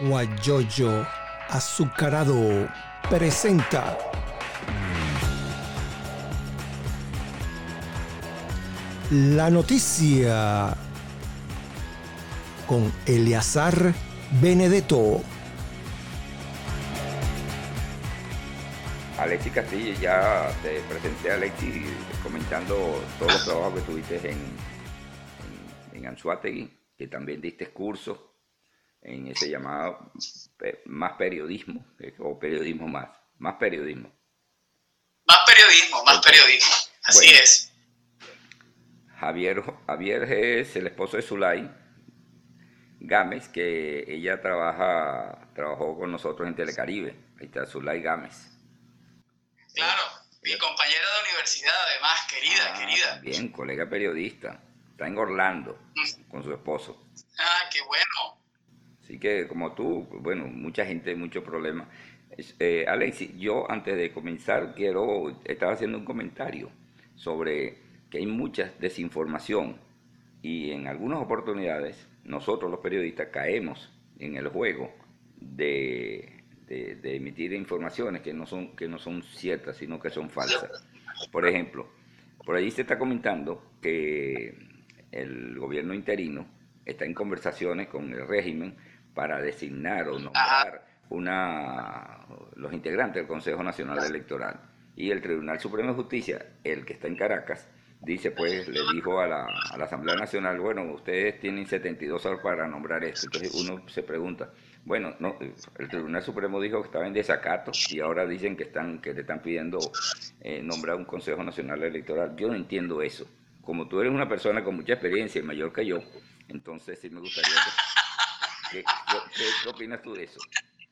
Guayoyo Azucarado presenta la noticia con Eleazar Benedetto. Alexi Castillo, ya te presenté a Alexi comentando todos los trabajos que tuviste en, en, en Anzuategui, que también diste cursos en ese llamado más periodismo, eh, o periodismo más, más periodismo. Más periodismo, más periodismo, así es. Javier, Javier es el esposo de Zulay Gámez, que ella trabaja, trabajó con nosotros en Telecaribe. Ahí está Zulay Gámez. Claro, mi compañera de universidad, además, querida, Ah, querida. Bien, colega periodista. Está en Orlando con su esposo. Ah, qué bueno. Así que como tú, bueno, mucha gente, muchos problemas. Eh, yo antes de comenzar quiero, estaba haciendo un comentario sobre que hay mucha desinformación y en algunas oportunidades nosotros los periodistas caemos en el juego de, emitir informaciones que no, son, que no son ciertas, sino que son falsas. Por ejemplo, por ahí se está comentando que el gobierno interino está en conversaciones con el régimen para designar o nombrar una, los integrantes del Consejo Nacional Electoral. Y el Tribunal Supremo de Justicia, el que está en Caracas, dice pues, le dijo a la, a la Asamblea Nacional, bueno, ustedes tienen 72 horas para nombrar esto. Entonces uno se pregunta, bueno, no, el Tribunal Supremo dijo que estaba en desacato y ahora dicen que están que le están pidiendo eh, nombrar un Consejo Nacional Electoral. Yo no entiendo eso. Como tú eres una persona con mucha experiencia y mayor que yo, entonces sí me gustaría que... ¿Qué, qué, qué opinas tú de eso?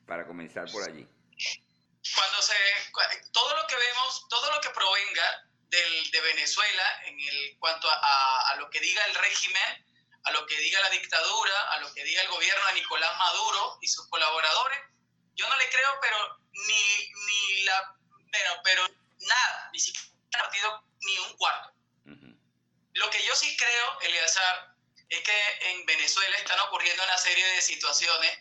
Para comenzar por allí. Cuando se, todo lo que vemos, todo lo que provenga del, de Venezuela en el cuanto a, a- a lo que diga el régimen, a lo que diga la dictadura, a lo que diga el gobierno de Nicolás Maduro y sus colaboradores, yo no le creo, pero ni, ni la, pero, pero nada, ni siquiera partido ni un cuarto. Ujú. Lo que yo sí creo, Eleazar, es que en Venezuela están ocurriendo una serie de situaciones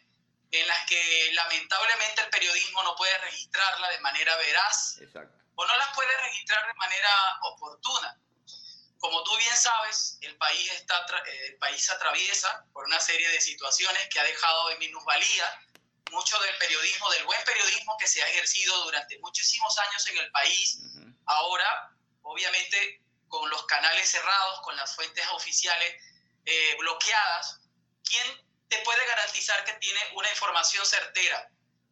en las que lamentablemente el periodismo no puede registrarla de manera veraz Exacto. o no las puede registrar de manera oportuna. Como tú bien sabes, el país, está, eh, el país atraviesa por una serie de situaciones que ha dejado en minusvalía mucho del periodismo, del buen periodismo que se ha ejercido durante muchísimos años en el país Ujú. Ahora, obviamente, con los canales cerrados, con las fuentes oficiales eh, bloqueadas, ¿quién te puede garantizar que tiene una información certera?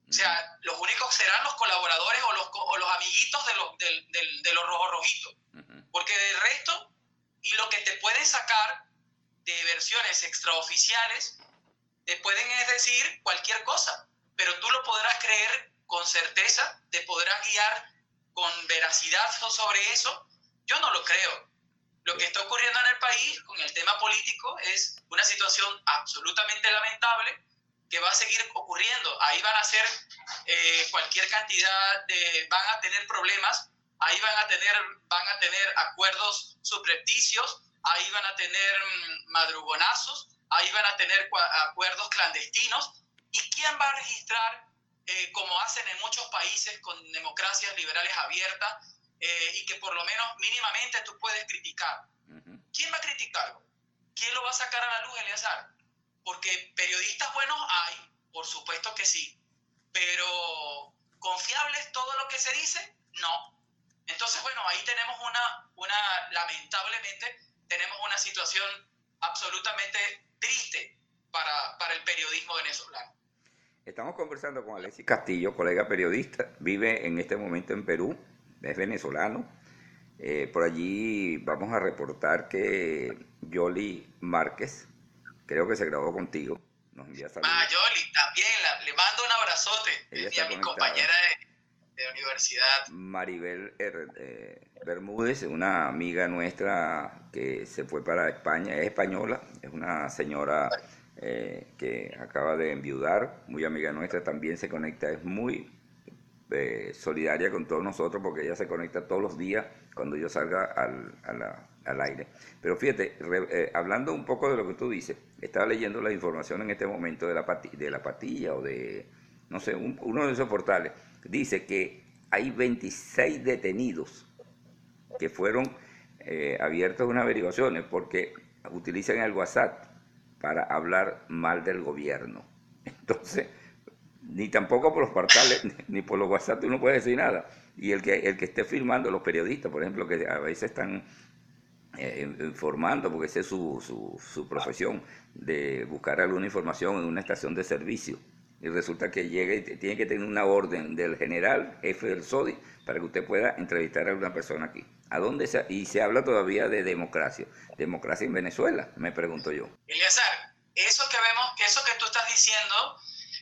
O sea, los únicos serán los colaboradores o los, o los amiguitos de los, del- del- de los rojos rojitos. Porque del resto, y lo que te pueden sacar de versiones extraoficiales, te pueden es decir cualquier cosa, pero tú lo podrás creer con certeza, te podrás guiar con veracidad so- sobre eso. Yo no lo creo. Lo que está ocurriendo en el país con el tema político es una situación absolutamente lamentable que va a seguir ocurriendo. Ahí van a ser eh, cualquier cantidad de, van a tener problemas, ahí van a tener, van a tener acuerdos subrepticios, ahí van a tener mm, madrugonazos, ahí van a tener acuerdos clandestinos. ¿Y quién va a registrar, eh, como hacen en muchos países con democracias liberales abiertas, eh, y que por lo menos mínimamente tú puedes criticar? Ujú. ¿Quién va a criticarlo? ¿Quién lo va a sacar a la luz, Eleazar? Porque periodistas buenos hay, por supuesto que sí, pero confiables todo lo que se dice, no. Entonces, bueno, ahí tenemos una, una lamentablemente, tenemos una situación absolutamente triste para, para el periodismo venezolano. Estamos conversando con Alexis Castillo, colega periodista, vive en este momento en Perú, es venezolano. Eh, por allí vamos a reportar que Yoli Márquez, creo que se grabó contigo, nos envía saludos. Ah, Yoli, también la- le mando un abrazote Ella está a mi compañera de, de universidad. Maribel R- eh, Bermúdez, una amiga nuestra que se fue para España, es española, es una señora eh, que acaba de enviudar, muy amiga nuestra, también se conecta, es muy solidaria con todos nosotros porque ella se conecta todos los días cuando yo salga al, aire. Pero fíjate, eh, hablando un poco de lo que tú dices, estaba leyendo la información en este momento de la, de la patilla o de, no sé, uno de esos portales. Dice que hay 26 detenidos que fueron eh, abiertos unas averiguaciones porque utilizan el WhatsApp para hablar mal del gobierno. Entonces, ni tampoco por los portales, ni por los WhatsApp uno puede decir nada. Y el que, el que esté filmando, los periodistas, por ejemplo, que a veces están eh, informando, porque esa es su, su, su, profesión, de buscar alguna información en una estación de servicio. Y resulta que llega y tiene que tener una orden del general, jefe del SODI, para que usted pueda entrevistar a una persona aquí. ¿A dónde se, y se habla todavía de democracia? ¿Democracia en Venezuela? Me pregunto yo. Eleazar, eso que vemos, eso que tú estás diciendo,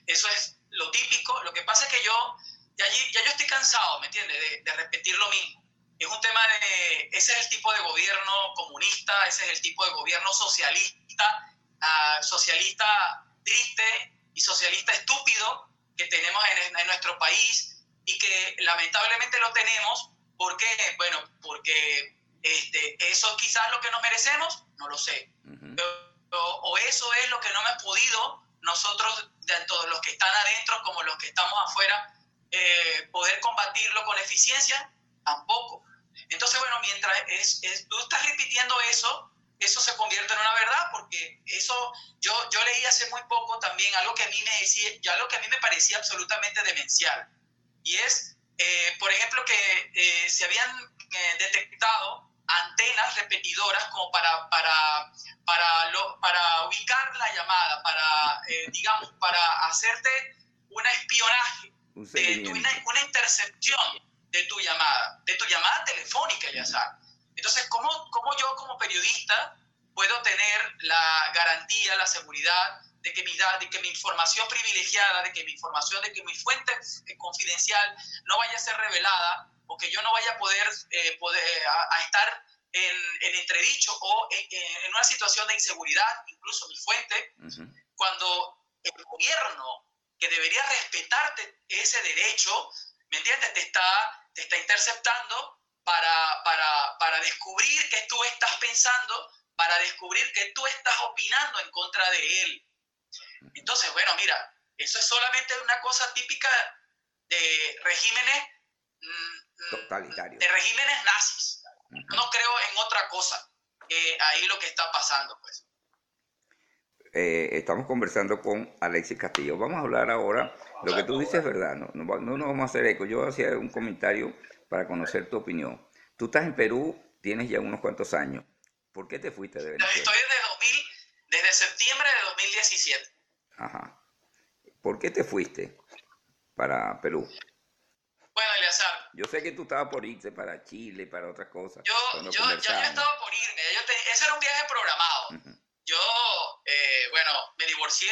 eso es lo típico. Lo que pasa es que yo, ya, ya yo estoy cansado, ¿me entiendes?, de, repetir lo mismo. Es un tema de, ese es el tipo de gobierno comunista, ese es el tipo de gobierno socialista, uh, socialista triste y socialista estúpido que tenemos en, en, nuestro país y que lamentablemente lo tenemos porque, bueno, porque este, eso quizás lo que nos merecemos, no lo sé. o, eso es lo que no hemos podido nosotros, tanto los que están adentro como los que estamos afuera, eh, poder combatirlo con eficiencia, tampoco. Entonces, bueno, mientras es, tú estás repitiendo eso, eso se convierte en una verdad, porque eso, yo, yo leí hace muy poco también algo que a mí me decía, ya algo que a mí me parecía absolutamente demencial, y es, eh, por ejemplo, que eh, se habían detectado antenas repetidoras como para, para, para, lo, para ubicar la llamada, para, eh, digamos, para hacerte un espionaje, de una, intercepción de tu llamada, de tu llamada telefónica, Eleazar. Entonces, ¿cómo, ¿cómo yo como periodista puedo tener la garantía, la seguridad de que, mi, de que mi información privilegiada, de que mi información, de que mi fuente confidencial no vaya a ser revelada o que yo no vaya a poder, eh, poder a, estar en, en, entredicho o en, una situación de inseguridad, incluso mi fuente, cuando el gobierno que debería respetarte ese derecho, ¿me entiendes? Te está, te está interceptando para, para, para descubrir que tú estás pensando, para descubrir que tú estás opinando en contra de él. Entonces, bueno, mira, eso es solamente una cosa típica de regímenes mm, Totalitario. de regímenes nazis. No creo en otra cosa que ahí lo que está pasando, pues. Eh, estamos conversando con Alexis Castillo. Vamos a hablar ahora, lo que tú dices es verdad, no, no, no nos vamos a hacer eco. Yo hacía un comentario para conocer tu opinión. Tú estás en Perú, tienes ya unos cuantos años. ¿Por qué te fuiste de Venezuela? Estoy desde, 2000, desde septiembre de 2017. Ajá. ¿Por qué te fuiste para Perú? Yo sé que tú estabas por irte para Chile, para otras cosas. Yo, yo, yo, estaba por irme. ese era un viaje programado. Yo, eh, bueno, me divorcié,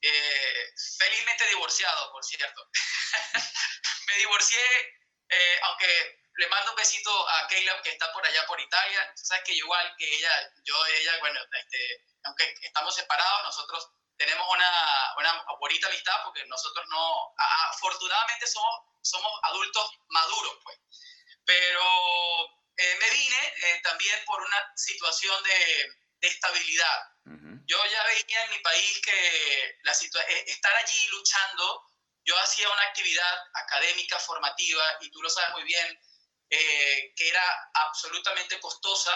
eh, felizmente divorciado, por cierto. me divorcié, eh, aunque le mando un besito a Keila que está por allá por Italia. Sabes que igual que ella, yo, ella, bueno, este, aunque estamos separados, nosotros tenemos una, una bonita amistad porque nosotros no, afortunadamente somos, somos adultos maduros, pues. Pero eh, me vine eh, también por una situación de, de estabilidad. Yo ya veía en mi país que la eh, estar allí luchando, yo hacía una actividad académica, formativa, y tú lo sabes muy bien, que era absolutamente costosa,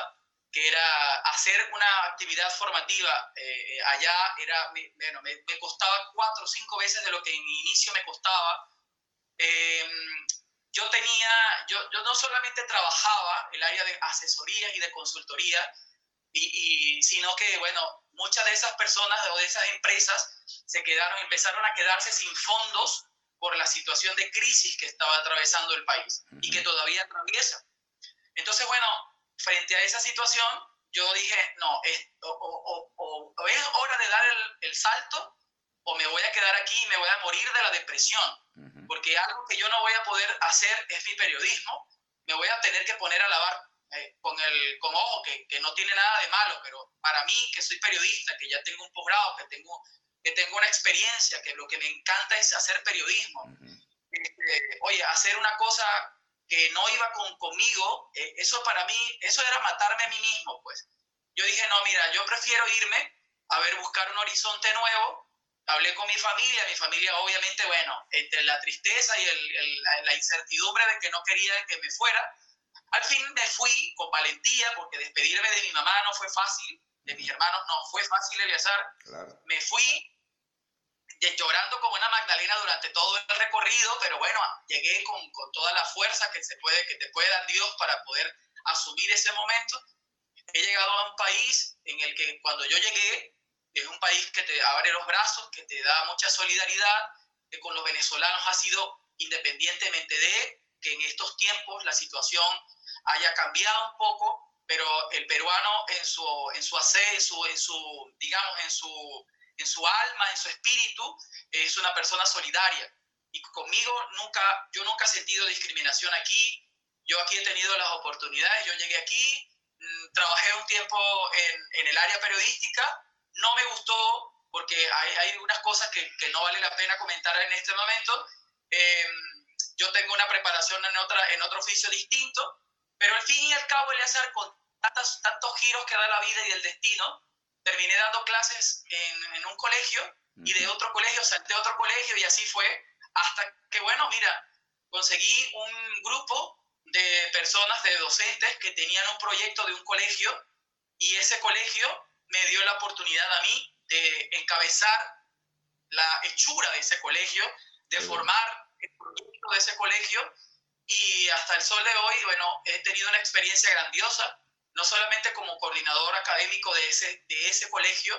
que era hacer una actividad formativa eh, eh, allá, era, bueno, me, costaba cuatro o cinco veces de lo que en inicio me costaba. Em, yo tenía, yo, yo, no solamente trabajaba el área de asesoría y de consultoría, y, sino que, bueno, muchas de esas personas o de esas empresas se quedaron, empezaron a quedarse sin fondos por la situación de crisis que estaba atravesando el país y que todavía atraviesa. Entonces, bueno, frente a esa situación, yo dije, no, es, o, es hora de dar el, salto o me voy a quedar aquí y me voy a morir de la depresión, porque algo que yo no voy a poder hacer es mi periodismo, me voy a tener que poner a lavar eh, con el con ojo, que, que, no tiene nada de malo, pero para mí, que soy periodista, que ya tengo un posgrado, que tengo, que tengo una experiencia, que lo que me encanta es hacer periodismo, este, oye, hacer una cosa que no iba con, conmigo, eh, eso para mí, eso era matarme a mí mismo, pues. Yo dije, no, mira, yo prefiero irme a ver, buscar un horizonte nuevo. Hablé con mi familia, mi familia obviamente, bueno, entre la tristeza y el, la incertidumbre de que no quería que me fuera, al fin me fui con valentía, porque despedirme de mi mamá no fue fácil, de mis hermanos no fue fácil, Eleazar. Me fui llorando como una Magdalena durante todo el recorrido, pero bueno, llegué con, con, toda la fuerza que, se puede, que te puede dar Dios para poder asumir ese momento. He llegado a un país en el que cuando yo llegué, es un país que te abre los brazos, que te da mucha solidaridad, que con los venezolanos ha sido independientemente de que en estos tiempos la situación haya cambiado un poco, pero el peruano en su, en su en su, en su, digamos, en su, en su alma, en su espíritu, es una persona solidaria. Y conmigo nunca, yo nunca he sentido discriminación aquí. Yo aquí he tenido las oportunidades. Yo llegué aquí, mm, trabajé un tiempo en, en el área periodística, no me gustó porque hay, hay unas cosas que, que, no vale la pena comentar en este momento. Em, yo tengo una preparación en, otra, en otro oficio distinto, pero al fin y al cabo, hacer con tantos, tantos giros que da la vida y el destino, terminé dando clases en, en un colegio y de otro colegio salté a otro colegio y así fue, hasta que, bueno, mira, conseguí un grupo de personas, de docentes que tenían un proyecto de un colegio y ese colegio me dio la oportunidad a mí de encabezar la hechura de ese colegio, de formar el proyecto de ese colegio y hasta el sol de hoy, bueno, he tenido una experiencia grandiosa, no solamente como coordinador académico de ese, de ese colegio,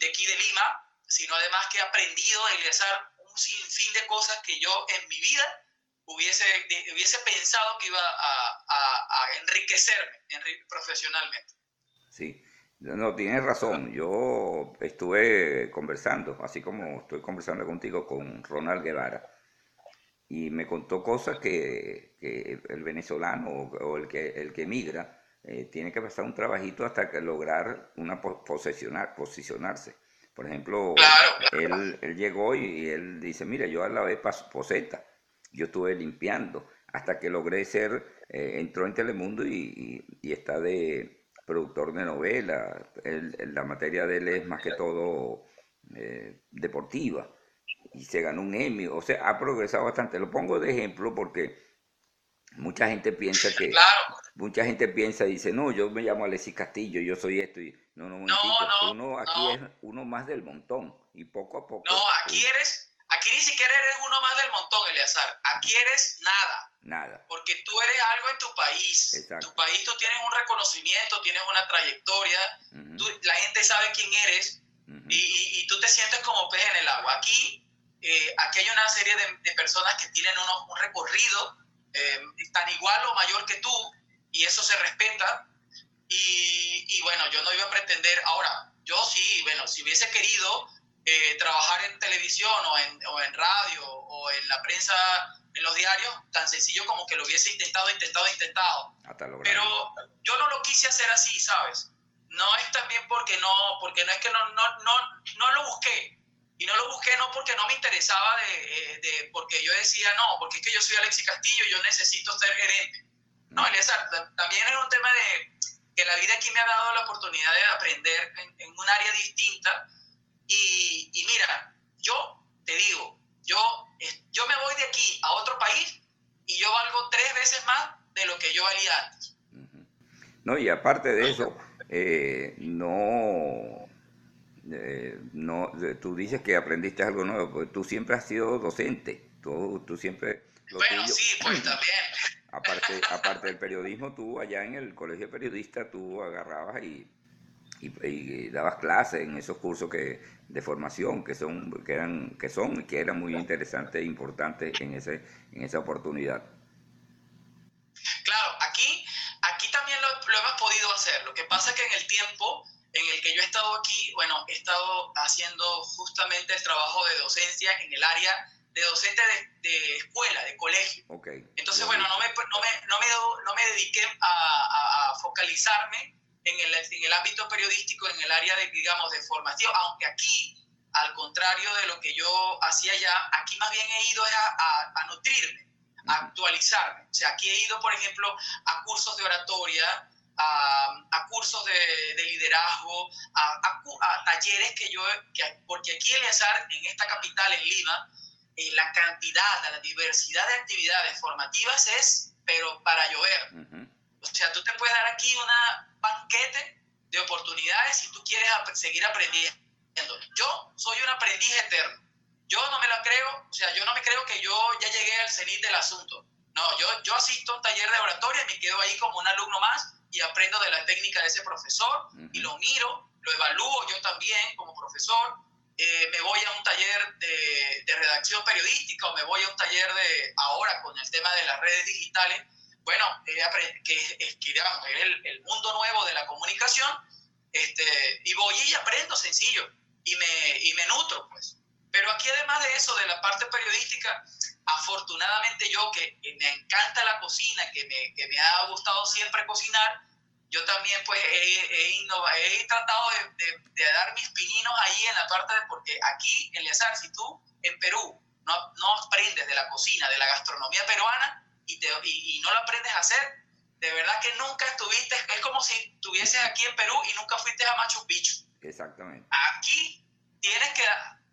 de aquí de Lima, sino además que he aprendido a realizar un sinfín de cosas que yo en mi vida hubiese, hubiese pensado que iba a, a, a enriquecerme profesionalmente. Sí, no, tienes razón. Yo estuve conversando, así como estoy conversando contigo, con Ronald Guevara. Y me contó cosas que, que el venezolano o, el que, el que emigra eh, tiene que pasar un trabajito hasta que lograr una posesionar, posicionarse. Por ejemplo, Él, él, llegó y él dice, mira, yo a la vez poseta, yo estuve limpiando hasta que logré ser, eh, entró en Telemundo y, y está de, productor de novela, la materia de él es más que todo eh, deportiva. Y se ganó un Emmy, o sea, ha progresado bastante. Lo pongo de ejemplo porque mucha gente piensa que mucha gente piensa y dice, "No, yo me llamo Alexis Castillo, yo soy esto" y no, no, no, uno aquí es uno más del montón y poco a poco. No, aquí eres Aquí ni siquiera eres uno más del montón, Eleazar. Aquí eres nada. Nada. Porque tú eres algo en tu país. Exacto. Tu país tú tienes un reconocimiento, tienes una trayectoria. la gente sabe quién eres y, y, tú te sientes como pez en el agua. Aquí, eh, aquí hay una serie de, de personas que tienen un recorrido eh, tan igual o mayor que tú y eso se respeta. Y, y bueno, yo no iba a pretender, ahora, yo sí, bueno, si hubiese querido eh, trabajar en televisión o en, o en, radio o en la prensa, en los diarios, tan sencillo como que lo hubiese intentado, intentado, intentado. Pero yo no lo quise hacer así, ¿sabes? No es también porque no, porque no es que no, no, no, no lo busqué. Y no lo busqué no porque no me interesaba de, eh, de, porque yo decía, no, porque es que yo soy Alexis Castillo y yo necesito ser gerente. No, mm. Eliazar, también es un tema de que la vida aquí me ha dado la oportunidad de aprender en, en un área distinta y, mira, yo te digo, yo, yo me voy de aquí a otro país y yo valgo tres veces más de lo que yo valía antes. No, y aparte de eso, eh, no, eh, no, tú dices que aprendiste algo nuevo, porque tú siempre has sido docente, tú, tú siempre... bueno, sí, pues también. Aparte, aparte del periodismo, tú allá en el colegio periodista, tú agarrabas y y, dabas clases en esos cursos que, de formación que son, que eran, que son y que eran muy interesantes e importantes en, ese, en esa oportunidad. Claro, aquí, aquí también lo, hemos podido hacer. Lo que pasa es que en el tiempo en el que yo he estado aquí, bueno, he estado haciendo justamente el trabajo de docencia en el área de docente de, escuela, de colegio. Okay. Entonces, bueno, no me, no me, no me, no me dediqué a, a focalizarme en el, en el ámbito periodístico, en el área de, digamos, de formación, aunque aquí al contrario de lo que yo hacía ya, aquí más bien he ido a, a, nutrirme, a actualizarme. O sea, aquí he ido, por ejemplo, a cursos de oratoria, a, cursos de, liderazgo, a, talleres que yo, porque aquí en Eleazar, en esta capital, en Lima, eh, la cantidad, la diversidad de actividades formativas es, pero para llover. O sea, tú te puedes dar aquí una banquete de oportunidades si tú quieres seguir aprendiendo. Yo soy un aprendiz eterno. Yo no me la creo, o sea, yo no me creo que yo ya llegué al cenit del asunto. No, yo, yo asisto a un taller de oratoria y me quedo ahí como un alumno más y aprendo de la técnica de ese profesor y lo miro, lo evalúo yo también como profesor. Eh, me voy a un taller de, de, redacción periodística o me voy a un taller de ahora con el tema de las redes digitales. Bueno, eh, que, es, que digamos, el, el, mundo nuevo de la comunicación este, y voy y aprendo sencillo y me, y me nutro, pues. Pero aquí además de eso, de la parte periodística, afortunadamente yo que, me encanta la cocina, que me, que me, ha gustado siempre cocinar, yo también pues he, he, he tratado de, de, dar mis pininos ahí en la parte de, porque aquí, en Eleazar, si tú en Perú no, no aprendes de la cocina, de la gastronomía peruana y, te, y, y no lo aprendes a hacer, de verdad que nunca estuviste, es como si estuvieses aquí en Perú y nunca fuiste a Machu Picchu. Exactamente. Aquí tienes que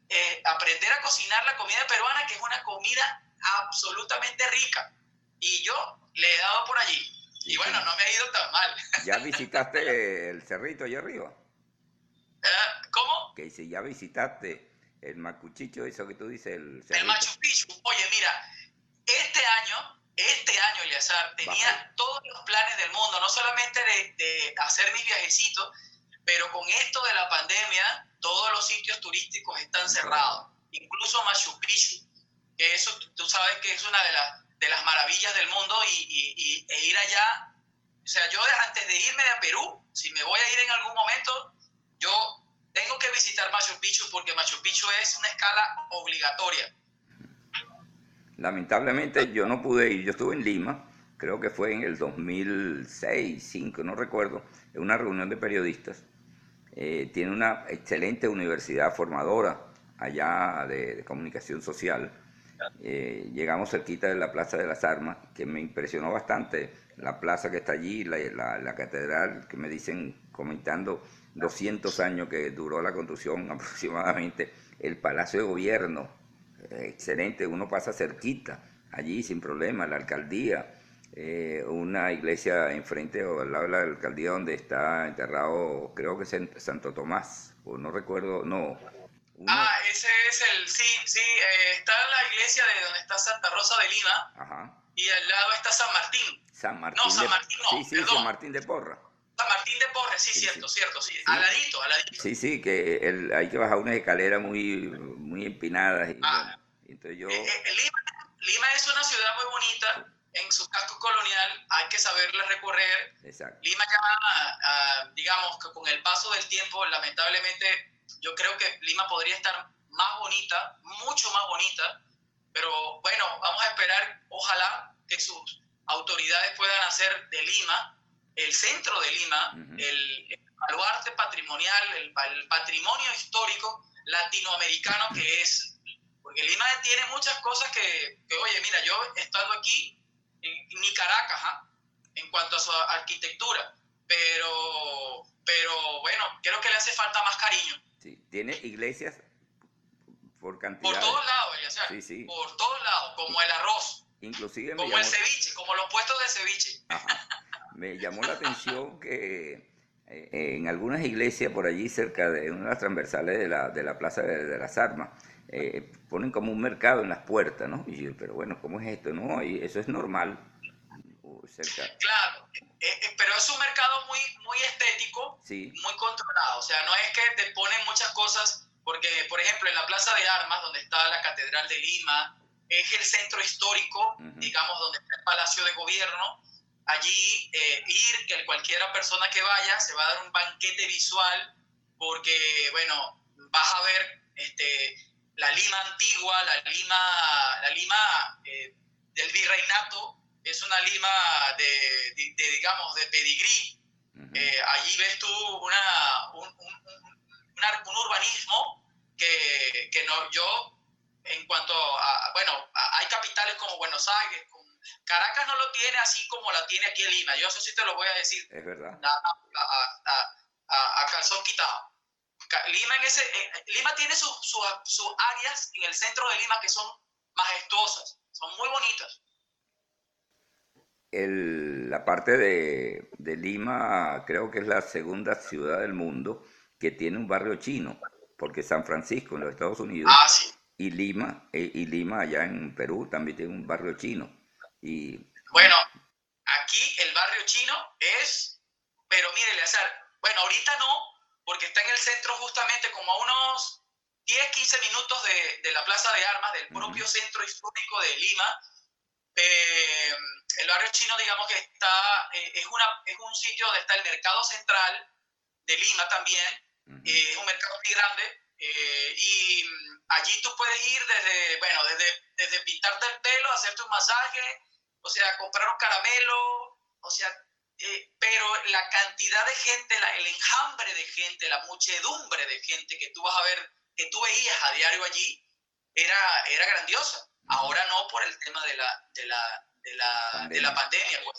eh, aprender a cocinar la comida peruana, que es una comida absolutamente rica. Y yo le he dado por allí. Y bueno, no me ha ido tan mal. ¿Ya visitaste el cerrito allá arriba? ¿Cómo? Que si ya visitaste el Macuchicho, eso que tú dices, el El Machu Picchu. Oye, mira, este año, este año, Eliazar, tenía todos los planes del mundo, no solamente de, de hacer mis viajecitos, pero con esto de la pandemia, todos los sitios turísticos están cerrados, incluso Machu Picchu, que eso tú sabes que es una de las, de las maravillas del mundo y, e ir allá, o sea, yo antes de irme a Perú, si me voy a ir en algún momento, yo tengo que visitar Machu Picchu porque Machu Picchu es una escala obligatoria. Lamentablemente yo no pude ir, yo estuve en Lima, creo que fue en el 2006, 2005, no recuerdo, en una reunión de periodistas eh, tiene una excelente universidad formadora allá de, comunicación social. Eh, llegamos cerquita de la Plaza de las Armas, que me impresionó bastante la plaza que está allí, la, la, catedral, que me dicen, comentando 200 años que duró la construcción aproximadamente, el Palacio de Gobierno, eh, excelente, uno pasa cerquita, allí sin problema, la alcaldía, eh, una iglesia enfrente o al lado de la alcaldía donde está enterrado, creo que es Santo Tomás, o no recuerdo, no. Ah, ese es el, sí, sí, eh, está la iglesia de donde está Santa Rosa de Lima Ajá. y al lado está San Martín. San Martín. No, San Martín no, Sí, sí, San Martín de Porra. San Martín de Porra, sí, cierto, cierto, sí. Aladito, aladito. Sí, sí, que el, hay que bajar unas escaleras muy, muy empinadas. Y, ah. entonces yo... Eh, Lima, Lima es una ciudad muy bonita en su casco colonial hay que saberle recorrer. Lima ya, digamos que con el paso del tiempo, lamentablemente, yo creo que Lima podría estar más bonita, mucho más bonita, pero bueno, vamos a esperar, ojalá que sus autoridades puedan hacer de Lima, el centro de Lima, el, baluarte patrimonial, el, patrimonio histórico latinoamericano que es. Porque Lima tiene muchas cosas que, que, oye, mira, yo estando aquí, ni Caracas, ¿ah? en cuanto a su arquitectura. Pero, pero bueno, creo que le hace falta más cariño. Sí, tiene iglesias por cantidad. Por todos lados, sí, sí. Por todos lados, como el arroz. Inclusive como el ceviche, como los puestos de ceviche. Me llamó la atención que eh, en algunas iglesias por allí cerca de una de las transversales de la, de la Plaza de las Armas, eh, ponen como un mercado en las puertas, ¿no? Y yo, pero bueno, ¿cómo es esto? No, y eso es normal. Claro, eh, eh, pero es un mercado muy, muy estético, muy controlado. O sea, no es que te ponen muchas cosas, porque, por ejemplo, en la Plaza de Armas, donde está la Catedral de Lima, es el centro histórico, digamos, donde está el Palacio de Gobierno. Allí ir, que cualquiera persona que vaya se va a dar un banquete visual, porque, bueno, vas a ver este, la Lima antigua, la Lima, la Lima eh, del virreinato, es una Lima de, digamos, de pedigrí. Eh, allí ves tú una, un, un, urbanismo que que, no, yo, en cuanto a, bueno, hay capitales como Buenos Aires, Caracas no lo tiene así como la tiene aquí en Lima, yo eso sí te lo voy a decir. Es verdad. A, a, calzón quitado. Lima, en ese, eh, Lima tiene sus su, áreas en el centro de Lima que son majestuosas, son muy bonitas. El, la parte de, de, Lima creo que es la segunda ciudad del mundo que tiene un barrio chino, porque San Francisco en los Estados Unidos ah, y Lima eh, y Lima allá en Perú también tiene un barrio chino. Y... Bueno, aquí el barrio chino es, pero mire, Eleazar, bueno, ahorita no, porque está en el centro justamente como a unos 10, 15 minutos de, de la Plaza de Armas, del propio centro histórico de Lima. Eh, el barrio chino, digamos que está, eh, es, una, es un sitio donde está el mercado central de Lima también, eh, es un mercado muy grande, y mm, allí tú puedes ir desde, bueno, desde, desde pintarte el pelo, hacerte un masaje, o sea, comprar un caramelo, o sea, eh, pero la cantidad de gente, la, el enjambre de gente, la muchedumbre de gente que tú vas a ver, que tú veías a diario allí, era, era grandiosa. Ahora no por el tema de la, de la, de la, pandemia. De la pandemia pues.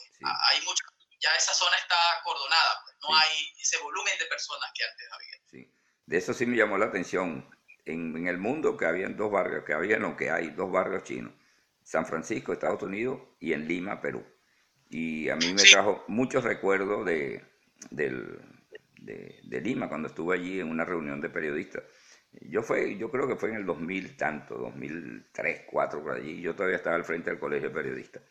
Hay mucho, ya esa zona está acordonada, pues. no hay ese volumen de personas que antes había. Sí. De eso sí me llamó la atención. En, en el mundo que habían dos barrios, que había lo que hay dos barrios chinos, San Francisco, Estados Unidos, y en Lima, Perú y a mí me trajo muchos recuerdos de, de, Lima cuando estuve allí en una reunión de periodistas. Yo, fue, yo creo que fue en el 2000 tanto, 2003, 2004, por allí. Yo todavía estaba al frente del colegio de periodistas.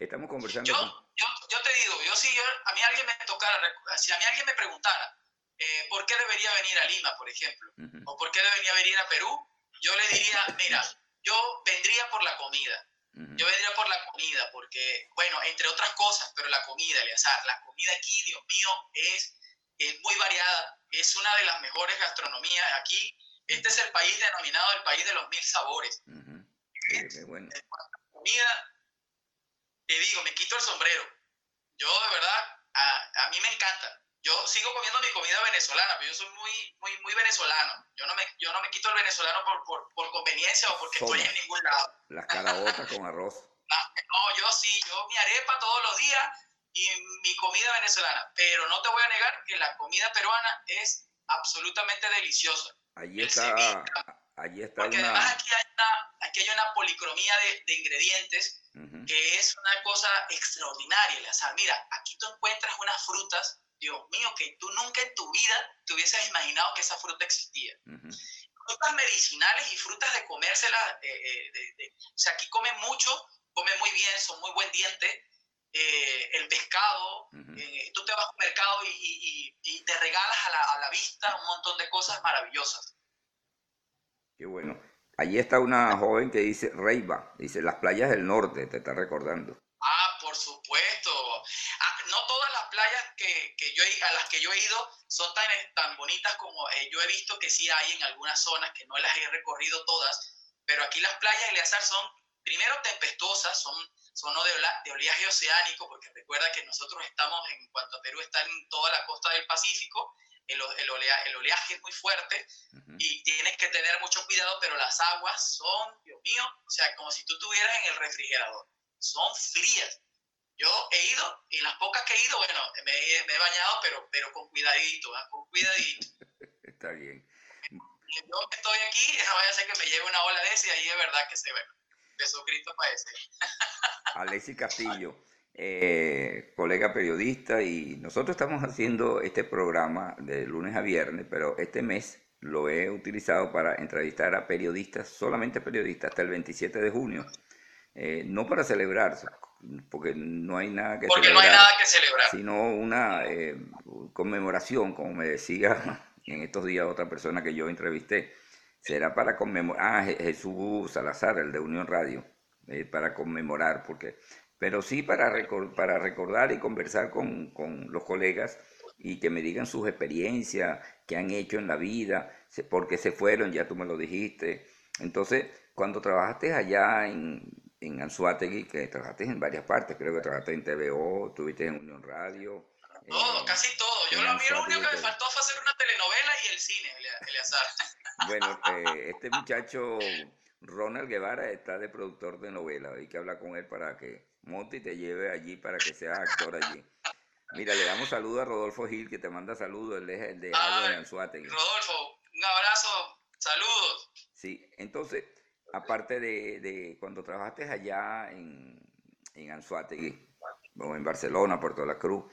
Estamos conversando. Yo, yo, yo te digo, yo si a mí alguien me tocara, si a mí alguien me preguntara eh, por qué debería venir a Lima, por ejemplo, o por qué debería venir a Perú, yo le diría, mira, yo vendría por la comida. Yo vendría por la comida, porque, bueno, entre otras cosas, pero la comida, Eleazar, la comida aquí, Dios mío, es, es muy variada, es una de las mejores gastronomías aquí. Este es el país denominado el país de los mil sabores. bueno. comida, te digo, me quito el sombrero. Yo, de verdad, a, a mí me encanta yo sigo comiendo mi comida venezolana, pero yo soy muy, muy, muy venezolano. Yo no me, yo no me quito el venezolano por, por, por conveniencia o porque estoy en ningún lado. Las carabotas con arroz. No, yo sí, yo mi arepa todos los días y mi comida venezolana. Pero no te voy a negar que la comida peruana es absolutamente deliciosa. Allí está, allí está Porque además aquí hay una, aquí hay una policromía de, de ingredientes que es una cosa extraordinaria. O sea, mira, aquí tú encuentras unas frutas Dios mío, que tú nunca en tu vida te hubieses imaginado que esa fruta existía. Frutas medicinales y frutas de comérselas, eh, eh, o sea, aquí comen mucho, comen muy bien, son muy buen diente. Eh, el pescado, tú te vas al mercado y, te regalas a la, a la, vista un montón de cosas maravillosas. Qué bueno. Allí está una joven que dice Reiva, dice las playas del norte, te está recordando. Ah, por supuesto. Ah, no todas las playas que, que, yo, a las que yo he ido son tan, tan bonitas como eh, yo he visto que sí hay en algunas zonas, que no las he recorrido todas, pero aquí las playas de Eleazar son, primero, tempestuosas, son, son de, de oleaje oceánico, porque recuerda que nosotros estamos, en cuanto a Perú, está en toda la costa del Pacífico, el, el, oleaje, el oleaje es muy fuerte y tienes que tener mucho cuidado, pero las aguas son, Dios mío, o sea, como si tú estuvieras en el refrigerador son frías. Yo he ido y las pocas que he ido, bueno, me, he bañado, pero, pero con cuidadito, ¿eh? con cuidadito. Está bien. Yo estoy aquí, no vaya a ser que me lleve una ola de ese y ahí es verdad que se ve. Jesucristo parece. Alexis Castillo, eh, colega periodista, y nosotros estamos haciendo este programa de lunes a viernes, pero este mes lo he utilizado para entrevistar a periodistas, solamente periodistas, hasta el 27 de junio. Eh, no para celebrar, porque no hay nada que porque celebrar. no hay nada que celebrar. Sino una eh, conmemoración, como me decía en estos días otra persona que yo entrevisté. Será para conmemorar, ah, Jesús Salazar, el de Unión Radio, eh, para conmemorar, porque, pero sí para, para recordar y conversar con, con los colegas y que me digan sus experiencias, que han hecho en la vida, por qué se fueron, ya tú me lo dijiste. Entonces, cuando trabajaste allá en, en Anzuategui, que trabajaste en varias partes, creo que trabajaste en TVO, estuviste en Unión Radio. Todo, casi todo. Yo lo, lo único que me faltó fue hacer una telenovela y el cine, Eleazar. bueno, eh, este muchacho Ronald Guevara está de productor de novela. Hay que hablar con él para que monte y te lleve allí para que seas actor allí. Mira, le damos saludo a Rodolfo Gil, que te manda saludos, él es el de Agua de Anzuategui. Rodolfo, un abrazo, saludos. Sí, entonces, aparte de, de cuando trabajaste allá en, en Anzuategui, o en Barcelona, Puerto La Cruz,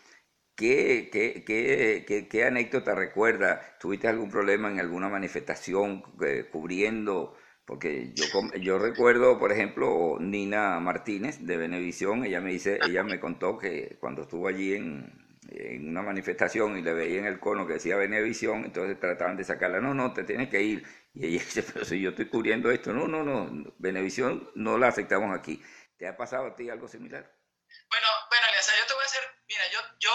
¿qué, qué, qué, qué, anécdota recuerdas? ¿Tuviste algún problema en alguna manifestación eh, cubriendo? Porque yo, yo recuerdo, por ejemplo, Nina Martínez de Venevisión, ella me dice, ella me contó que cuando estuvo allí en, en una manifestación y le veía en el cono que decía Venevisión, entonces trataban de sacarla, no, no, te tienes que ir. Y ella dice, pero si yo estoy cubriendo esto, no, no, no, Venevisión no la aceptamos aquí. ¿Te ha pasado a ti algo similar? Bueno, bueno, Eliasa, yo te voy a hacer, mira, yo, yo,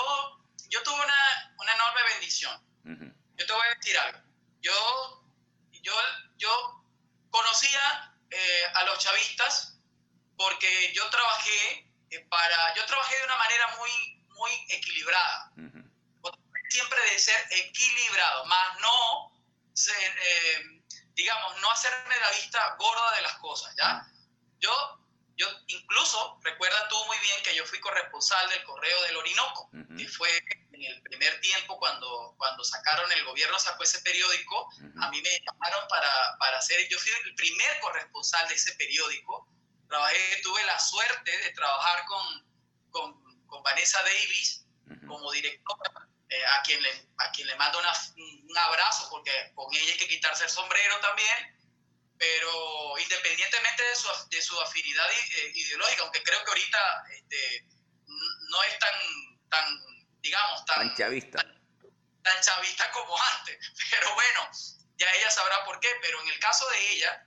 yo tuve una, una enorme bendición. Yo te voy a decir algo. Yo, yo, yo conocía eh, a los chavistas porque yo trabajé eh, para, yo trabajé de una manera muy, muy equilibrada. Siempre de ser equilibrado, más no ser, eh, digamos, no hacerme la vista gorda de las cosas, ¿ya? Yo, yo incluso, recuerda tú muy bien que yo fui corresponsal del Correo del Orinoco, Ujú. que fue en el primer tiempo cuando, cuando sacaron, el gobierno sacó ese periódico, Ujú. a mí me llamaron para, para hacer, yo fui el primer corresponsal de ese periódico, trabajé, tuve la suerte de trabajar con, con, con Vanessa Davis Ujú. como directora, eh, a, quien le, a quien le mando una- un abrazo, porque con ella hay que quitarse el sombrero también, pero independientemente de su, de su afinidad eh, ideológica, aunque creo que ahorita este, no es tan, tan digamos, tan, Tan chavista. tan chavista como antes. Pero bueno, ya ella sabrá por qué. Pero en el caso de ella,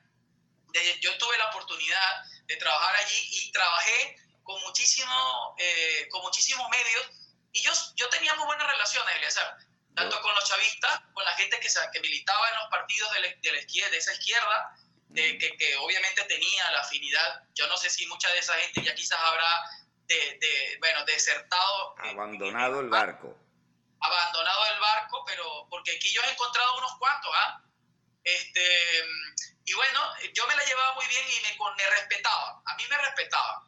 de- yo tuve la oportunidad de trabajar allí y trabajé con, muchísimo, eh, con muchísimos medios y yo, yo tenía muy buenas relaciones, Eleazar, tanto con los chavistas, con la gente que, que militaba en los partidos de la, de la izquierda, de esa izquierda, de- que, que obviamente tenía la afinidad. Yo no sé si mucha de esa gente ya quizás habrá, de, de, bueno, desertado. eh, Abandonado el barco. abandonado el barco, pero porque aquí yo he encontrado unos cuantos, ¿ah? Este, y bueno, yo me la llevaba muy bien y me, respetaba, a mí me respetaba.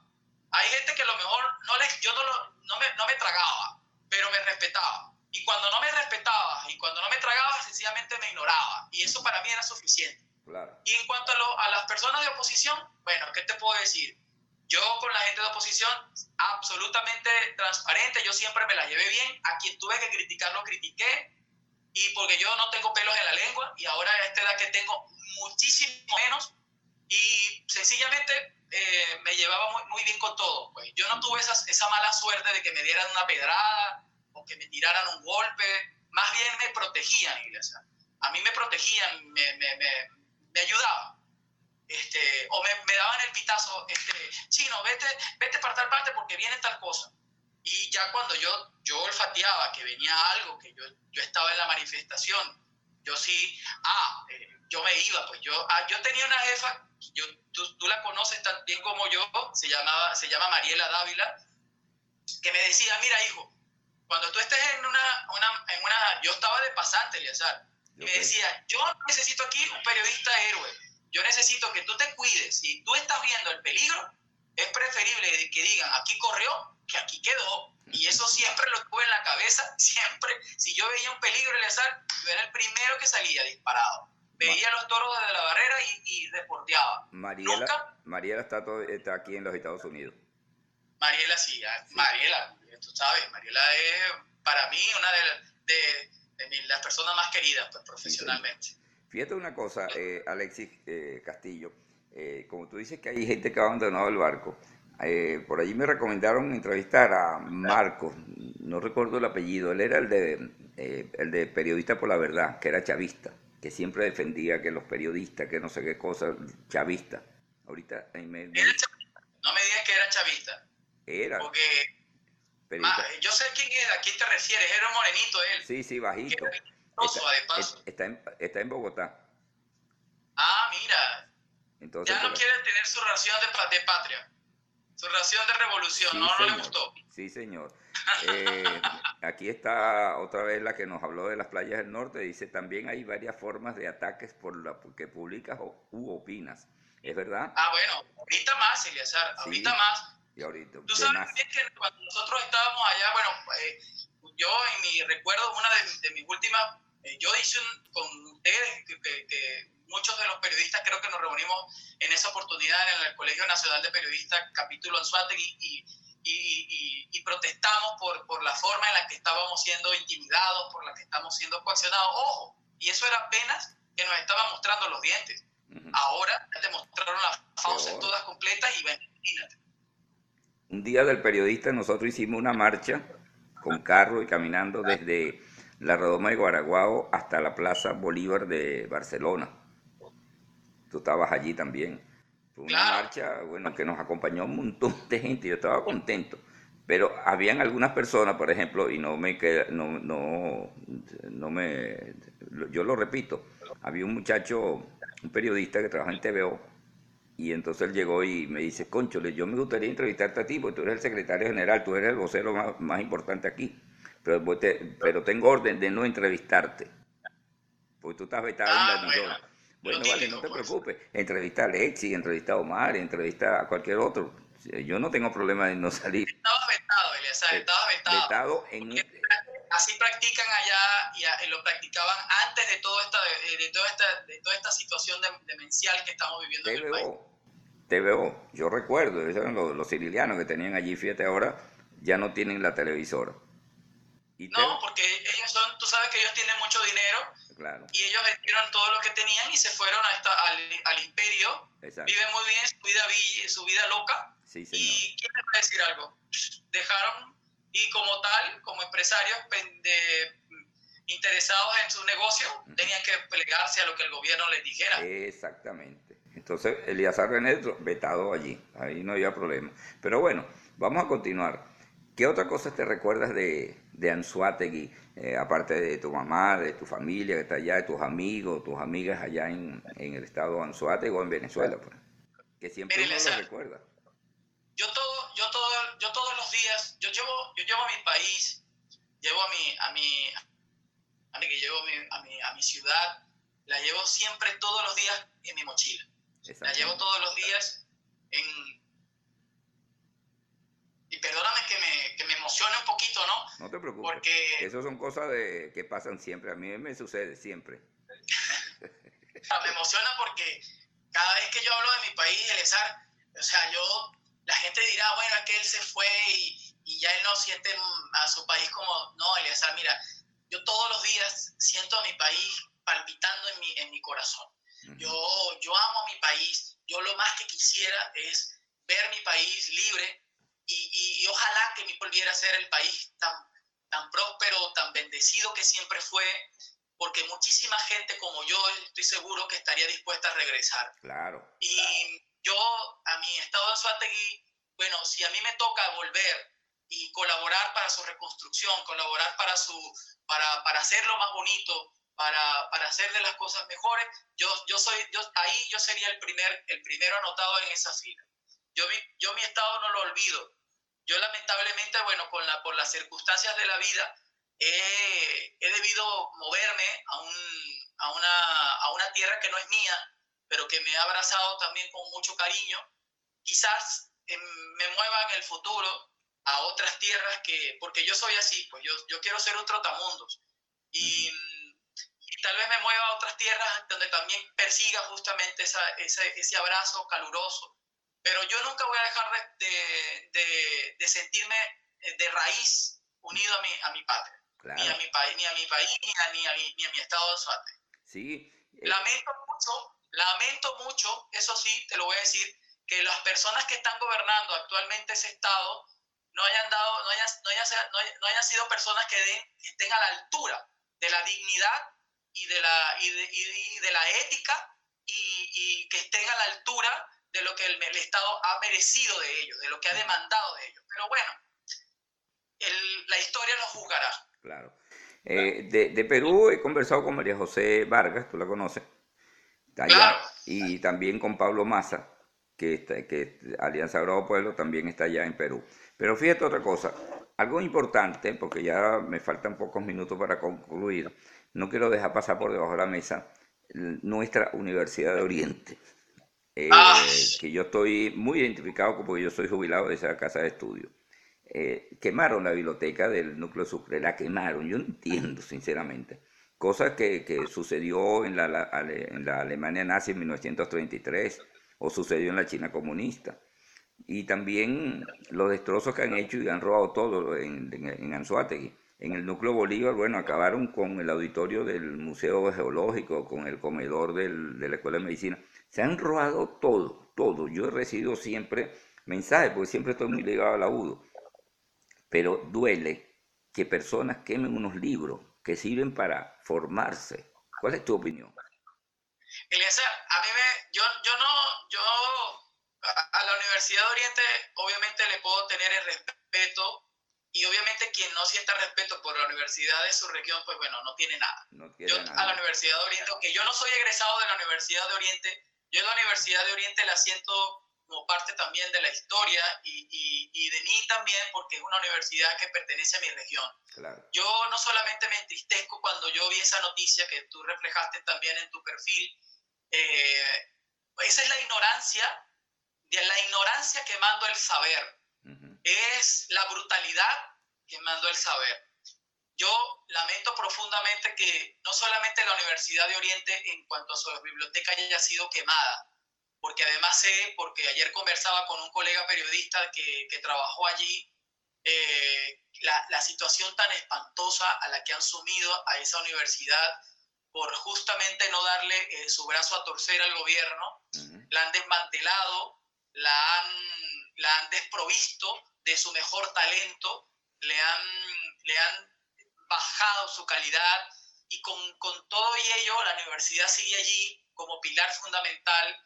Hay gente que a lo mejor no les, yo no, lo- no, me, no me tragaba, pero me respetaba. Y cuando no me respetaba y cuando no me tragaba, sencillamente me ignoraba. Y eso para mí era suficiente. Claro. Y en cuanto a, lo- a las personas de oposición, bueno, ¿qué te puedo decir? Yo con la gente de oposición, absolutamente transparente, yo siempre me la llevé bien, a quien tuve que criticar lo critiqué, y porque yo no tengo pelos en la lengua, y ahora a esta edad que tengo muchísimo menos, y sencillamente eh, me llevaba muy, muy bien con todo. Pues yo no tuve esas- esa mala suerte de que me dieran una pedrada o que me tiraran un golpe, más bien me protegían, iglesia. A mí me protegían, me, me, me, me ayudaban. Este, o me, me daban el pitazo, este, chino, vete, vete para tal parte porque viene tal cosa. Y ya cuando yo, yo olfateaba que venía algo, que yo, yo estaba en la manifestación, yo sí, ah, eh, yo me iba, pues yo, ah, yo tenía una jefa, yo, tú, tú la conoces tan bien como yo, se, llamaba, se llama Mariela Dávila, que me decía, mira hijo, cuando tú estés en una, una, en una yo estaba de pasante, Eliazar, y me Ok. decía, yo necesito aquí un periodista héroe, yo necesito que tú te cuides, si tú estás viendo el peligro, es preferible que digan, aquí corrió, que aquí quedó. Y eso siempre lo tuve en la cabeza, siempre. Si yo veía un peligro, Eleazar, yo era el primero que salía disparado. Veía los toros desde la barrera y, y reporteaba. Mariela, Nunca. Mariela está, todo- está aquí en los Estados Unidos. Mariela sí, ah, Mariela, tú sabes, Mariela es para mí una de, de- de mi- las personas más queridas pues, profesionalmente. Fíjate una cosa, eh, Alexis eh, Castillo, eh, como tú dices que hay gente que ha abandonado el barco, eh, por allí me recomendaron entrevistar a Marcos, no recuerdo el apellido, él era el de, el de Periodista por la Verdad, que era chavista, que siempre defendía que los periodistas, que no sé qué cosa, chavista. Ahorita ahí me, me- Era chavista. No me digas que era chavista, era porque ma- yo sé quién es, a quién te refieres, era morenito él. Sí, sí, bajito. de paso. Está, en, está en Bogotá. Ah, mira, Entonces, ya no quiere tener su ración de, de patria. su ración de revolución, ¿no? ¿No le gustó? Sí, señor. Eh, aquí está otra vez la que nos habló de las playas del norte. Dice, también hay varias formas de ataques por la que publicas o, u opinas. ¿Es verdad? Ah, bueno, ahorita más, Eliazar, ahorita más. Y ahorita, Tú sabes bien que cuando nosotros estábamos allá, bueno, eh, yo en mi recuerdo, una de, mis últimas, eh, yo hice un, con ustedes, que, muchos de los periodistas creo que nos reunimos en esa oportunidad en el Colegio Nacional de Periodistas, capítulo Anzuategui, y, y, y, protestamos por, por la forma en la que estábamos siendo intimidados, por la que estamos siendo coaccionados. Ojo, y eso era apenas que nos estaban mostrando los dientes. Ahora te mostraron las fauces todas completas y ven, imagínate. Un día del periodista nosotros hicimos una marcha con carro y caminando desde la redoma de Guaraguao hasta la Plaza Bolívar de Barcelona. Tú estabas allí también. Fue una marcha, bueno, que nos acompañó un montón de gente, yo estaba contento. Pero habían algunas personas, por ejemplo, y no me queda, no, no, no me, yo lo repito, había un muchacho, un periodista que trabaja en TVO, y entonces él llegó y me dice, Conchole, yo me gustaría entrevistarte a ti, porque tú eres el secretario general, tú eres el vocero más, más importante aquí pero, pero tengo orden de no entrevistarte. Porque tú estás vetado en la ah, bueno, bueno vale, no te pues. preocupes. Entrevista a Alexi, entrevista a Omar, entrevista a cualquier otro. Yo no tengo problema en no salir. Estabas vetado, eh, estabas vetado. vetado en... Así practican allá y lo practicaban antes de, todo esta, de, toda, esta, de toda esta situación demencial que estamos viviendo en el país. TVO, yo recuerdo, los, los sicilianos que tenían allí, fíjate ahora, ya no tienen la televisora no, porque ellos son, tú sabes que ellos tienen mucho dinero y ellos vendieron todo lo que tenían y se fueron a esta, al, imperio. Viven muy bien su vida, su vida loca. Sí, y quién va a decir algo. Dejaron, y como tal, como empresarios interesados en su negocio, tenían que plegarse a lo que el gobierno les dijera. Exactamente. Entonces, Elías René vetado allí, ahí no había problema. Pero bueno, vamos a continuar. ¿Qué otra cosa te recuerdas de, de Anzuategui, eh, aparte de tu mamá, de tu familia que está allá, de tus amigos, tus amigas allá en, en el estado de Anzuategui o en Venezuela? Pues, que siempre uno lo recuerda. Yo, todo, yo, todo, yo todos los días, yo llevo, yo llevo a mi país, llevo a mi, a mi, a mi, que llevo a mi, a mi ciudad, la llevo siempre todos los días en mi mochila. La llevo todos los días en, y perdóname que me, que me emocione un poquito, ¿no? No te preocupes. Porque... Eso son cosas de, que pasan siempre. A mí me sucede siempre. me emociona porque cada vez que yo hablo de mi país, Elezar, o sea, yo, la gente dirá, bueno, es que él se fue y, y ya él no siente a su país como, no, Elezar, mira, yo todos los días siento a mi país palpitando en mi, en mi corazón. yo, yo amo a mi país, yo lo más que quisiera es ver mi país libre, y, y, ojalá que mi volviera a ser el país tan, tan próspero, tan bendecido que siempre fue, porque muchísima gente como yo estoy seguro que estaría dispuesta a regresar. Claro. Y yo, a mi estado de Suátegui, bueno, si a mí me toca volver y colaborar para su reconstrucción, colaborar para, su, para, para hacerlo más bonito, para, para, hacer de las cosas mejores, yo, yo soy, yo, ahí yo sería el, primer, el primero anotado en esa fila. Yo, yo mi estado no lo olvido. Yo lamentablemente, bueno, con la, por las circunstancias de la vida, he, debido moverme a, un, a, una, a una tierra que no es mía, pero que me ha abrazado también con mucho cariño. Quizás em, me mueva en el futuro a otras tierras que, porque yo soy así, pues yo, yo quiero ser un trotamundos. Y, y, tal vez me mueva a otras tierras donde también persiga justamente esa, ese, ese abrazo caluroso, pero yo nunca voy a dejar de, de, de, sentirme eh, de raíz unido a mi, a mi patria. Ni, a mi país, ni a mi país, ni a, ni a, mi, ni a mi estado de suerte. Sí. Eh. Lamento mucho, lamento mucho, eso sí, te lo voy a decir, que las personas que están gobernando actualmente ese estado no hayan dado, no hayan, no hayan, no hayan sido personas que, den, que estén a la altura de la dignidad y de la, y de, y de la ética y, y que estén a la altura de lo que el, Estado ha merecido de ellos, de lo que ha demandado de ellos. Pero bueno, la historia lo juzgará. Claro. Eh, de, Perú he conversado con María José Vargas, tú la conoces. Claro. Y también con Pablo Massa. que, que Alianza Bravo Pueblo también está allá en Perú. Pero fíjate otra cosa, algo importante, porque ya me faltan pocos minutos para concluir, no quiero dejar pasar por debajo de la mesa nuestra Universidad de Oriente, eh, ah. que yo estoy muy identificado porque yo soy jubilado de esa casa de estudio. Eh, quemaron la biblioteca del núcleo Sucre, la quemaron, yo no entiendo sinceramente. Cosa que, que sucedió en la, en la Alemania nazi en 1933 o sucedió en la China comunista y también los destrozos que han hecho y han robado todo en, en, Anzuategui. En el núcleo Bolívar, bueno, acabaron con el auditorio del Museo Geológico, con el comedor de la Escuela de Medicina. Se han robado todo, todo. Yo he recibido siempre mensajes, porque siempre estoy muy ligado al agudo. Pero duele que personas quemen unos libros que sirven para formarse. ¿Cuál es tu opinión? Eliezer, a mí me, yo, yo no, yo a, la Universidad de Oriente obviamente le puedo tener el respeto y obviamente quien no sienta respeto por la universidad de su región, pues bueno, no tiene nada. yo a la Universidad de Oriente, aunque yo no soy egresado de la Universidad de Oriente, yo la Universidad de Oriente la siento como parte también de la historia y, y, de mí también porque es una universidad que pertenece a mi región. Yo no solamente me entristezco cuando yo vi esa noticia que tú reflejaste también en tu perfil, eh, esa es la ignorancia de la ignorancia quemando el saber, es la brutalidad quemando el saber. Yo lamento profundamente que no solamente la Universidad de Oriente en cuanto a su biblioteca haya sido quemada, porque además sé, porque ayer conversaba con un colega periodista que, trabajó allí, eh, la, situación tan espantosa a la que han sumido a esa universidad por justamente no darle eh, su brazo a torcer al gobierno, la han desmantelado, la han, la han desprovisto de su mejor talento, le han, le han bajado su calidad y con, con todo y ello la universidad sigue allí como pilar fundamental.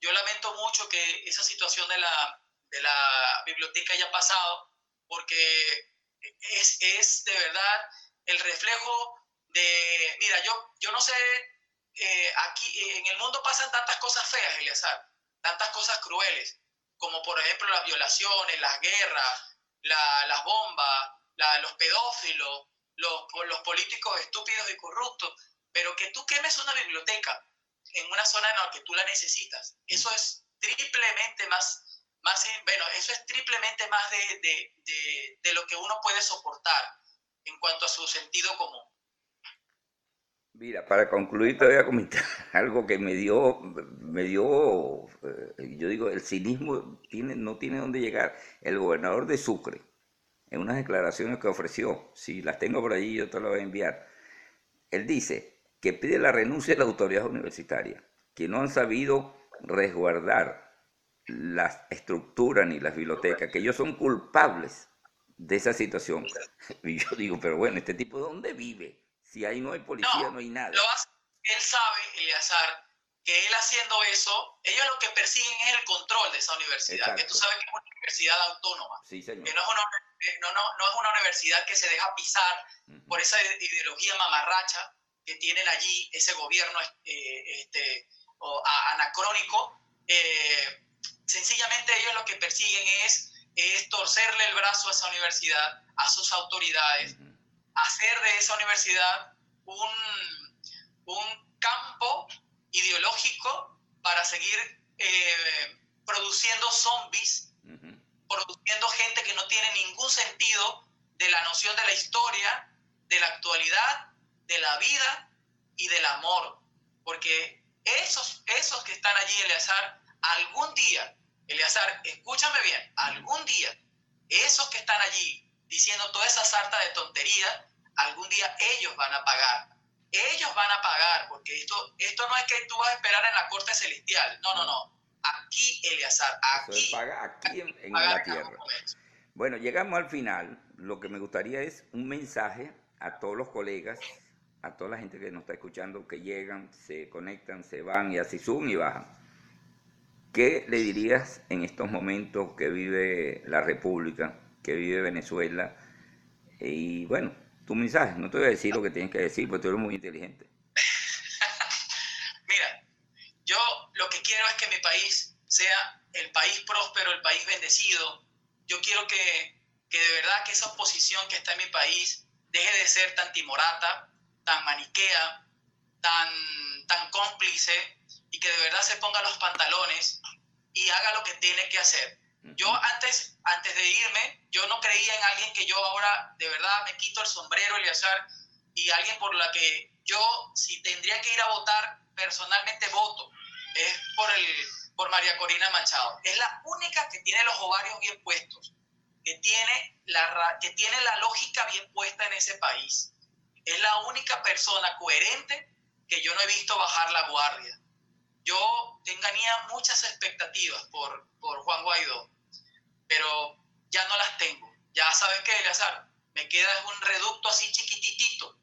Yo lamento mucho que esa situación de la, de la biblioteca haya pasado porque es, es, de verdad el reflejo de, mira, yo, yo no sé, eh, aquí en el mundo pasan tantas cosas feas, Eliazar, tantas cosas crueles, como por ejemplo las violaciones, las guerras, las bombas, los pedófilos, los, los políticos estúpidos y corruptos, pero que tú quemes una biblioteca en una zona en la que tú la necesitas, eso es triplemente más, más bueno, eso es triplemente más de, de, de lo que uno puede soportar en cuanto a su sentido común. Mira, para concluir te voy a comentar algo que me dio, me dio, eh, yo digo, el cinismo tiene, no tiene dónde llegar. El gobernador de Sucre, en unas declaraciones que ofreció, si las tengo por ahí yo te las voy a enviar, él dice que pide la renuncia de la autoridad universitaria, que no han sabido resguardar las estructuras ni las bibliotecas, que ellos son culpables de esa situación. Y yo digo, pero bueno, ¿este tipo de dónde vive? Si ahí no hay policía, no, hay nada. él sabe, Eleazar, que él haciendo eso, ellos lo que persiguen es el control de esa universidad, que tú sabes que es una universidad autónoma, sí, señor. que no es, una, no, no, no es una universidad que se deja pisar por esa ideología mamarracha que tienen allí ese gobierno eh, este, anacrónico. Eh, sencillamente ellos lo que persiguen es, es torcerle el brazo a esa universidad, a sus autoridades, hacer de esa universidad un, un campo ideológico para seguir eh, produciendo zombies, produciendo gente que no tiene ningún sentido de la noción de la historia, de la actualidad, de la vida y del amor. Porque esos, esos que están allí, Eleazar, algún día, Eleazar, escúchame bien, algún día, esos que están allí diciendo toda esa sarta de tontería, algún día ellos van a pagar. Ellos van a pagar, porque esto, esto no es que tú vas a esperar en la corte celestial. No, no, no. Aquí, Eleazar, aquí. paga aquí en, la tierra. Bueno, llegamos al final. Lo que me gustaría es un mensaje a todos los colegas, a toda la gente que nos está escuchando, que llegan, se conectan, se van y así suben y bajan. ¿Qué le dirías en estos momentos que vive la República? que vive Venezuela. Y bueno, tu mensaje, no te voy a decir lo que tienes que decir, porque tú eres muy inteligente. Mira, yo lo que quiero es que mi país sea el país próspero, el país bendecido. Yo quiero que, que de verdad que esa oposición que está en mi país deje de ser tan timorata, tan maniquea, tan, tan cómplice y que de verdad se ponga los pantalones y haga lo que tiene que hacer. Yo antes, antes de irme, yo no creía en alguien que yo ahora de verdad me quito el sombrero, Eleazar, y alguien por la que yo, si tendría que ir a votar, personalmente voto, es por, el, por María Corina Manchado. Es la única que tiene los ovarios bien puestos, que tiene, la, que tiene la lógica bien puesta en ese país. Es la única persona coherente que yo no he visto bajar la guardia. Yo tenía muchas expectativas por, por Juan Guaidó, pero ya no las tengo. Ya sabes qué, Eleazar, me queda un reducto así chiquititito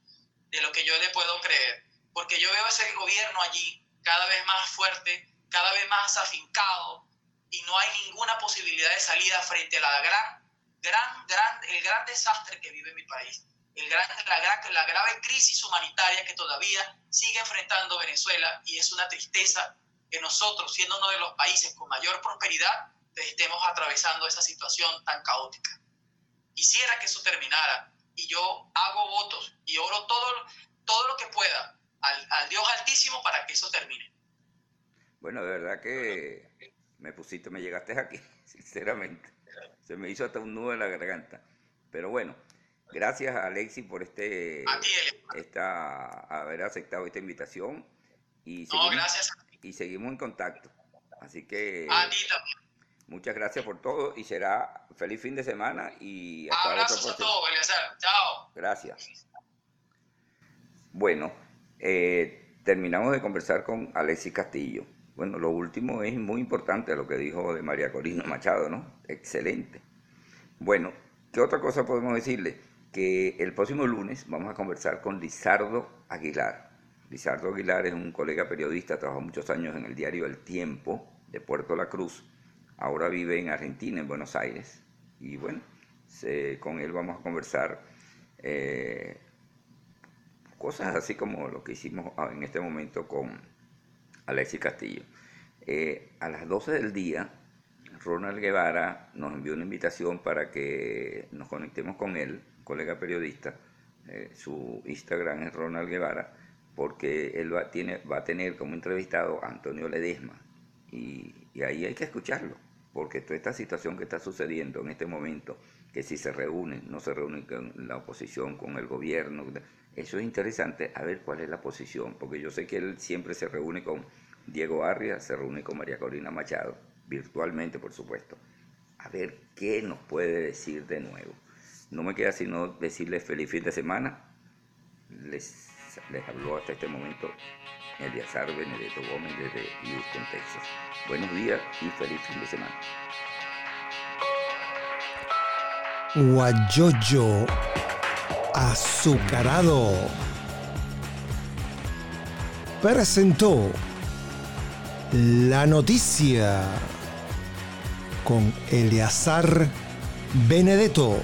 de lo que yo le puedo creer, porque yo veo ese gobierno allí cada vez más fuerte, cada vez más afincado, y no hay ninguna posibilidad de salida frente a la gran, gran, gran, el gran desastre que vive mi país, el gran, la, gran, la grave crisis humanitaria que todavía sigue enfrentando Venezuela, y es una tristeza que nosotros, siendo uno de los países con mayor prosperidad, estemos atravesando esa situación tan caótica. Quisiera que eso terminara y yo hago votos y oro todo, todo lo que pueda al, al Dios Altísimo para que eso termine. Bueno, de verdad que me pusiste, me llegaste aquí, sinceramente. Se me hizo hasta un nudo en la garganta. Pero bueno, gracias a Alexi por este, esta, haber aceptado esta invitación. Y seguimos, gracias. Y seguimos en contacto. Así que... A ti. Muchas gracias por todo y será feliz fin de semana y hasta Abrazos a todos, Chao. Gracias. Bueno, eh, terminamos de conversar con Alexis Castillo. Bueno, lo último es muy importante lo que dijo de María Corina Machado, ¿no? Excelente. Bueno, ¿qué otra cosa podemos decirle? Que el próximo lunes vamos a conversar con Lizardo Aguilar. Lizardo Aguilar es un colega periodista, trabajó muchos años en el diario El Tiempo de Puerto La Cruz ahora vive en Argentina, en Buenos Aires. Y bueno, con él vamos a conversar eh, cosas así como lo que hicimos en este momento con Alexis Castillo. Eh, a las 12 del día, Ronald Guevara nos envió una invitación para que nos conectemos con él, colega periodista. Eh, su Instagram es Ronald Guevara, porque él va, tiene, va a tener como entrevistado a Antonio Ledesma. y ahí hay que escucharlo porque toda esta situación que está sucediendo en este momento, que si se reúnen, no se reúnen con la oposición, con el gobierno, eso es interesante, a ver cuál es la posición, porque yo sé que él siempre se reúne con Diego Arria, se reúne con María Corina Machado, virtualmente por supuesto, a ver qué nos puede decir de nuevo. No me queda sino decirles feliz fin de semana, les, les habló hasta este momento Eliazar Benedetto Gómez desde Houston, Texas. Buenos días y feliz fin de semana. Guayoyo azucarado presentó la noticia con Eleazar Benedetto.